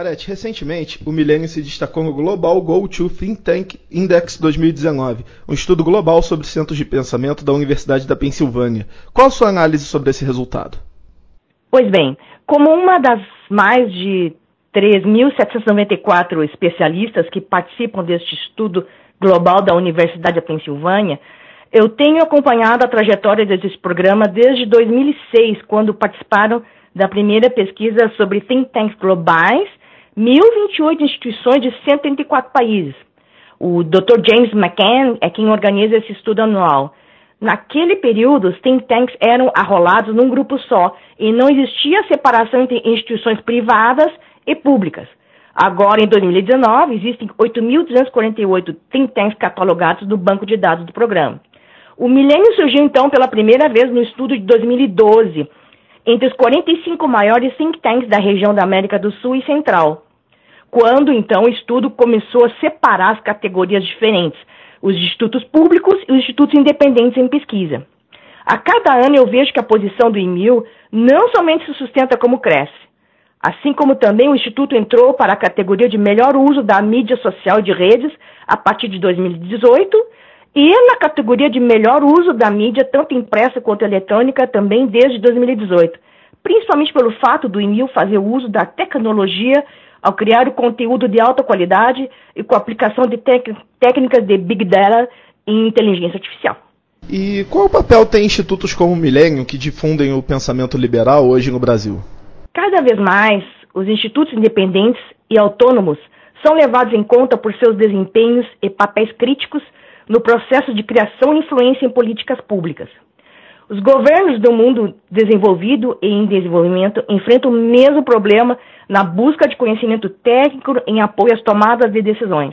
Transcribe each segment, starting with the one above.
Margarete, recentemente, o Milênio se destacou no Global Go-To Think Tank Index 2019, um estudo global sobre centros de pensamento da Universidade da Pensilvânia. Qual a sua análise sobre esse resultado? Pois bem, como uma das mais de 3.794 especialistas que participam deste estudo global da Universidade da Pensilvânia, eu tenho acompanhado a trajetória desse programa desde 2006, quando participaram da primeira pesquisa sobre think tanks globais, 1.028 instituições de 134 países. O Dr. James McCann é quem organiza esse estudo anual. Naquele período, os think tanks eram arrolados num grupo só e não existia separação entre instituições privadas e públicas. Agora, em 2019, existem 8.248 think tanks catalogados no banco de dados do programa. O milênio surgiu, então, pela primeira vez no estudo de 2012, entre os 45 maiores think tanks da região da América do Sul e Central. Quando, então, o estudo começou a separar as categorias diferentes, os institutos públicos e os institutos independentes em pesquisa. A cada ano eu vejo que a posição do IMIL não somente se sustenta como cresce, assim como também o Instituto entrou para a categoria de melhor uso da mídia social de redes a partir de 2018 e na categoria de melhor uso da mídia, tanto impressa quanto eletrônica, também desde 2018, principalmente pelo fato do IMIL fazer uso da tecnologia ao criar o conteúdo de alta qualidade e com a aplicação de técnicas de Big Data e inteligência artificial. E qual papel tem institutos como o Millennium que difundem o pensamento liberal hoje no Brasil? Cada vez mais, os institutos independentes e autônomos são levados em conta por seus desempenhos e papéis críticos no processo de criação e influência em políticas públicas. Os governos do mundo desenvolvido e em desenvolvimento enfrentam o mesmo problema na busca de conhecimento técnico em apoio às tomadas de decisões.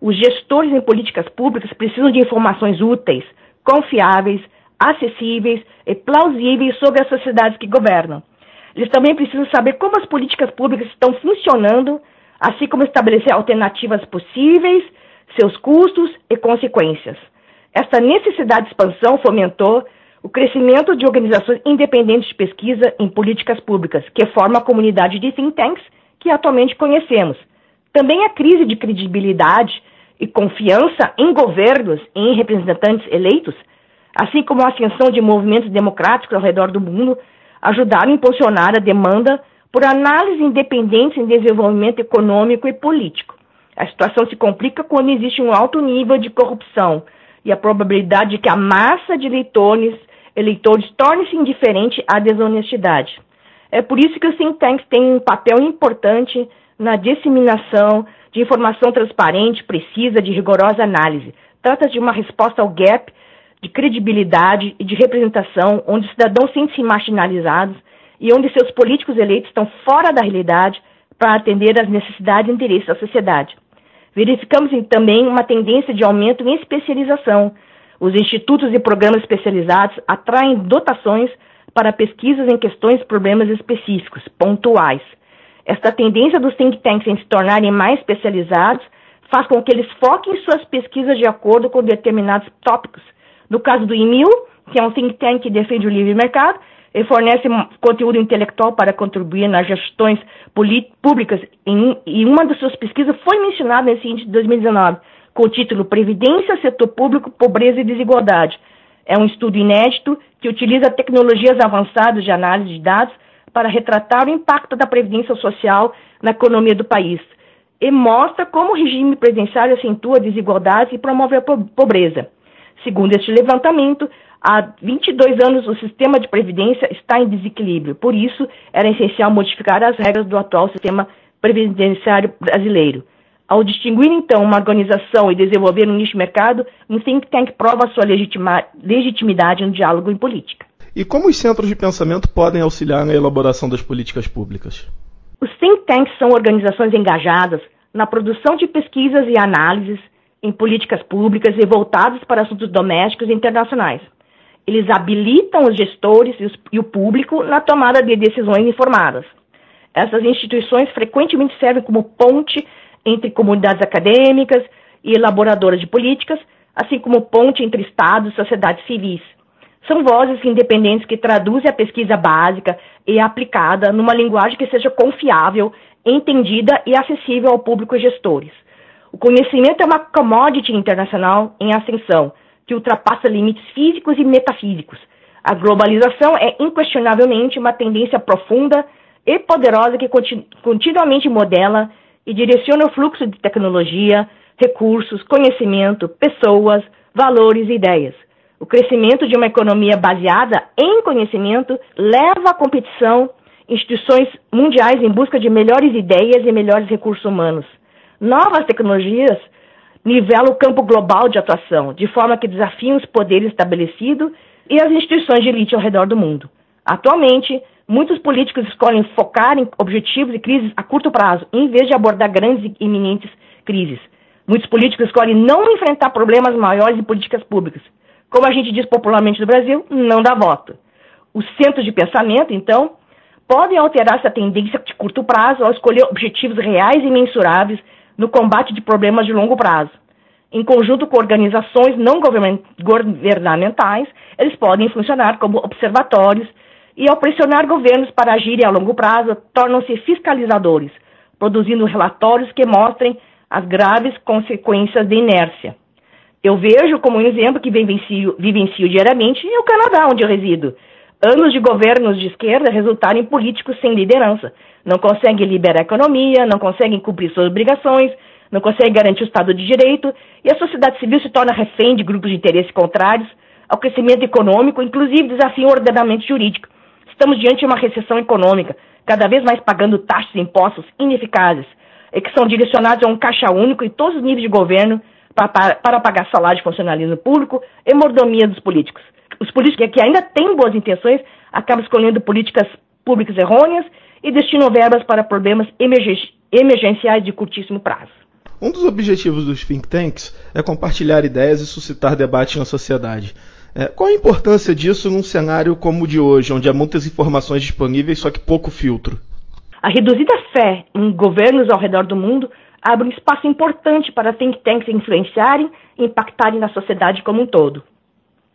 Os gestores em políticas públicas precisam de informações úteis, confiáveis, acessíveis e plausíveis sobre as sociedades que governam. Eles também precisam saber como as políticas públicas estão funcionando, assim como estabelecer alternativas possíveis seus custos e consequências. Esta necessidade de expansão fomentou o crescimento de organizações independentes de pesquisa em políticas públicas, que forma a comunidade de think tanks que atualmente conhecemos. Também a crise de credibilidade e confiança em governos e em representantes eleitos, assim como a ascensão de movimentos democráticos ao redor do mundo, ajudaram a impulsionar a demanda por análise independente em desenvolvimento econômico e político. A situação se complica quando existe um alto nível de corrupção e a probabilidade de que a massa de eleitores, eleitores torne-se indiferente à desonestidade. É por isso que os think tanks têm um papel importante na disseminação de informação transparente, precisa, de rigorosa análise. Trata-se de uma resposta ao gap de credibilidade e de representação, onde os cidadãos sentem-se marginalizados e onde seus políticos eleitos estão fora da realidade para atender às necessidades e interesses da sociedade. Verificamos também uma tendência de aumento em especialização. Os institutos e programas especializados atraem dotações para pesquisas em questões e problemas específicos, pontuais. Esta tendência dos think tanks em se tornarem mais especializados faz com que eles foquem suas pesquisas de acordo com determinados tópicos. No caso do IMIL, que é um think tank que defende o livre mercado, ele fornece conteúdo intelectual para contribuir nas gestões públicas e uma das suas pesquisas foi mencionada nesse índice de 2019, com o título Previdência, Setor Público, Pobreza e Desigualdade. É um estudo inédito que utiliza tecnologias avançadas de análise de dados para retratar o impacto da previdência social na economia do país e mostra como o regime previdenciário acentua desigualdades e promove a pobreza. Segundo este levantamento, Há 22 anos, o sistema de previdência está em desequilíbrio. Por isso, era essencial modificar as regras do atual sistema previdenciário brasileiro. Ao distinguir, então, uma organização e desenvolver um nicho de mercado, um think tank prova sua legitimidade no diálogo em política. E como os centros de pensamento podem auxiliar na elaboração das políticas públicas? Os think tanks são organizações engajadas na produção de pesquisas e análises em políticas públicas e voltadas para assuntos domésticos e internacionais. Eles habilitam os gestores e, os, e o público na tomada de decisões informadas. Essas instituições frequentemente servem como ponte entre comunidades acadêmicas e elaboradoras de políticas, assim como ponte entre estados e sociedades civis. São vozes independentes que traduzem a pesquisa básica e aplicada numa linguagem que seja confiável entendida e acessível ao público e gestores. O conhecimento é uma commodity internacional em ascensão, que ultrapassa limites físicos e metafísicos. A globalização é inquestionavelmente uma tendência profunda e poderosa que continu continuamente modela e direciona o fluxo de tecnologia, recursos, conhecimento, pessoas, valores e ideias. O crescimento de uma economia baseada em conhecimento leva à competição instituições mundiais em busca de melhores ideias e melhores recursos humanos. Novas tecnologias nivelam o campo global de atuação, de forma que desafiam os poderes estabelecidos e as instituições de elite ao redor do mundo. Atualmente, muitos políticos escolhem focar em objetivos e crises a curto prazo, em vez de abordar grandes e iminentes crises. Muitos políticos escolhem não enfrentar problemas maiores em políticas públicas. Como a gente diz popularmente no Brasil, não dá voto. Os centros de pensamento, então, podem alterar essa tendência de curto prazo ao escolher objetivos reais e mensuráveis no combate de problemas de longo prazo. Em conjunto com organizações não governamentais, eles podem funcionar como observatórios e, ao pressionar governos para agirem a longo prazo, tornam-se fiscalizadores, produzindo relatórios que mostrem as graves consequências da inércia. Eu vejo como um exemplo que vivencio, vivencio diariamente é o Canadá, onde eu resido. Anos de governos de esquerda resultaram em políticos sem liderança. Não conseguem liberar a economia, não conseguem cumprir suas obrigações, não conseguem garantir o Estado de Direito, e a sociedade civil se torna refém de grupos de interesse contrários ao crescimento econômico, inclusive desafiam o ordenamento jurídico. Estamos diante de uma recessão econômica, cada vez mais pagando taxas e impostos ineficazes, e que são direcionados a um caixa único em todos os níveis de governo para, para, para pagar salário de funcionalismo público e mordomia dos políticos. Os políticos que ainda têm boas intenções acabam escolhendo políticas públicas errôneas e destinam verbas para problemas emergenciais de curtíssimo prazo. Um dos objetivos dos think tanks é compartilhar ideias e suscitar debate na sociedade. É, qual a importância disso num cenário como o de hoje, onde há muitas informações disponíveis, só que pouco filtro? A reduzida fé em governos ao redor do mundo abre um espaço importante para think tanks influenciarem e impactarem na sociedade como um todo.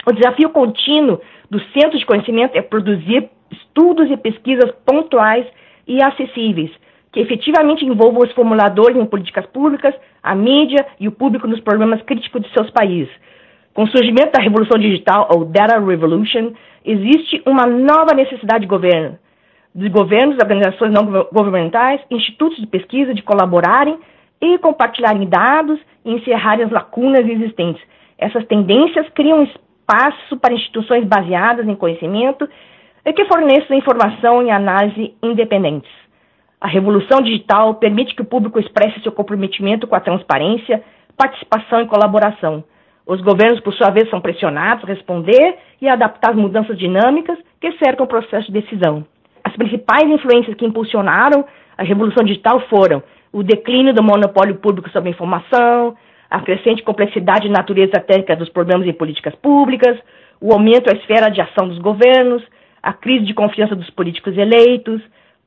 O desafio contínuo do centro de conhecimento é produzir estudos e pesquisas pontuais e acessíveis, que efetivamente envolvam os formuladores em políticas públicas, a mídia e o público nos problemas críticos de seus países. Com o surgimento da revolução digital, ou Data Revolution, existe uma nova necessidade de governo de governos, organizações não governamentais, institutos de pesquisa de colaborarem e compartilharem dados e encerrarem as lacunas existentes. Essas tendências criam espaço para instituições baseadas em conhecimento e que forneçam informação e análise independentes. A revolução digital permite que o público expresse seu comprometimento com a transparência, participação e colaboração. Os governos, por sua vez, são pressionados a responder e adaptar as mudanças dinâmicas que cercam o processo de decisão. As principais influências que impulsionaram a revolução digital foram o declínio do monopólio público sobre a informação, a crescente complexidade e natureza técnica dos problemas em políticas públicas, o aumento da esfera de ação dos governos, a crise de confiança dos políticos eleitos,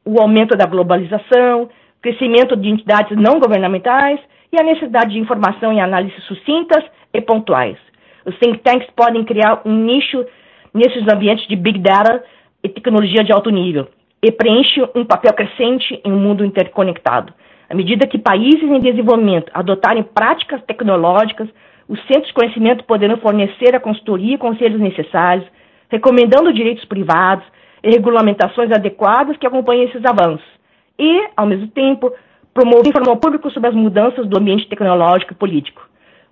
o aumento da globalização, crescimento de entidades não governamentais e a necessidade de informação e análise sucintas e pontuais. Os think tanks podem criar um nicho nesses ambientes de big data e tecnologia de alto nível e preenche um papel crescente em um mundo interconectado. À medida que países em desenvolvimento adotarem práticas tecnológicas, os centros de conhecimento poderão fornecer a consultoria e conselhos necessários, recomendando direitos privados e regulamentações adequadas que acompanhem esses avanços. E, ao mesmo tempo, promover informação pública sobre as mudanças do ambiente tecnológico e político.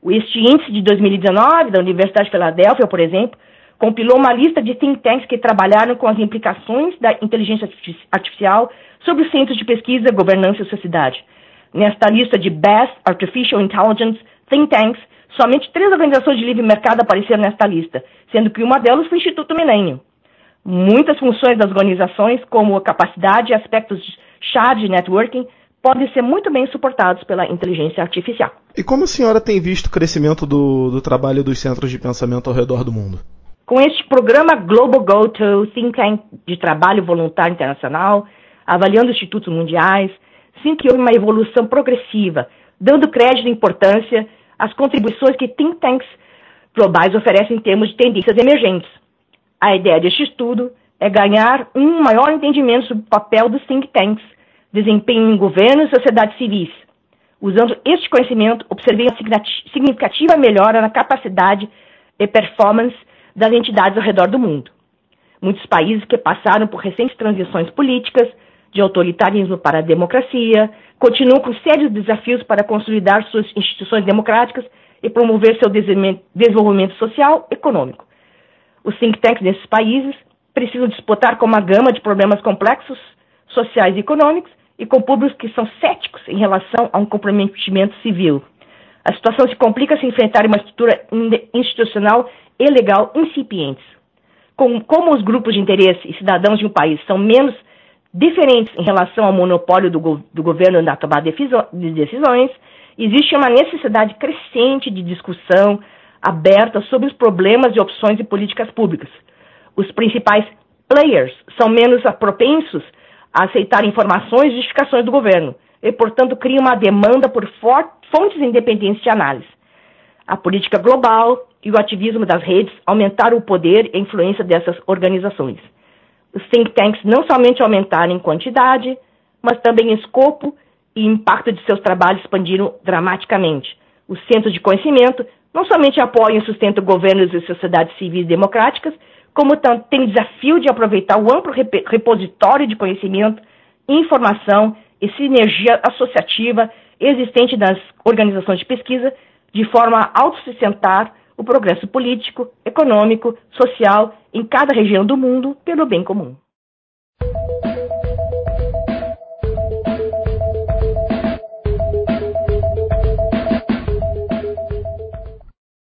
Este índice de 2019 da Universidade de Filadélfia, por exemplo, compilou uma lista de think tanks que trabalharam com as implicações da inteligência artificial sobre os centros de pesquisa, governança e sociedade. Nesta lista de Best Artificial Intelligence Think Tanks, somente três organizações de livre mercado apareceram nesta lista, sendo que uma delas foi o Instituto Milênio. Muitas funções das organizações, como a capacidade e aspectos de networking, podem ser muito bem suportados pela inteligência artificial. E como a senhora tem visto o crescimento do, do trabalho dos centros de pensamento ao redor do mundo? Com este programa Global Go-To Think Tank de Trabalho Voluntário Internacional, avaliando institutos mundiais, sinto que houve uma evolução progressiva, dando crédito e importância às contribuições que think tanks globais oferecem em termos de tendências emergentes. A ideia deste estudo é ganhar um maior entendimento sobre o papel dos think tanks desempenho em governo e sociedades civis. Usando este conhecimento, observei uma significativa melhora na capacidade e performance das entidades ao redor do mundo. Muitos países que passaram por recentes transições políticas, de autoritarismo para a democracia, continuam com sérios desafios para consolidar suas instituições democráticas e promover seu desenvolvimento social e econômico. Os think tanks desses países precisam disputar com uma gama de problemas complexos, sociais e econômicos, e com públicos que são céticos em relação a um comprometimento civil. A situação se complica se enfrentar uma estrutura institucional e legal incipientes. Como, os grupos de interesse e cidadãos de um país são menos diferentes em relação ao monopólio do, do governo na tomada de decisões, existe uma necessidade crescente de discussão aberta sobre os problemas e opções de políticas públicas. Os principais players são menos propensos a aceitar informações e justificações do governo e, portanto, cria uma demanda por fontes independentes de análise. A política global e o ativismo das redes aumentaram o poder e influência dessas organizações. Os think tanks não somente aumentaram em quantidade, mas também em escopo e impacto de seus trabalhos expandiram dramaticamente. Os centros de conhecimento não somente apoiam e sustentam governos e sociedades civis democráticas, como tem o desafio de aproveitar o amplo repositório de conhecimento, informação e sinergia associativa existente nas organizações de pesquisa, de forma a autossustentar o progresso político, econômico, social em cada região do mundo pelo bem comum.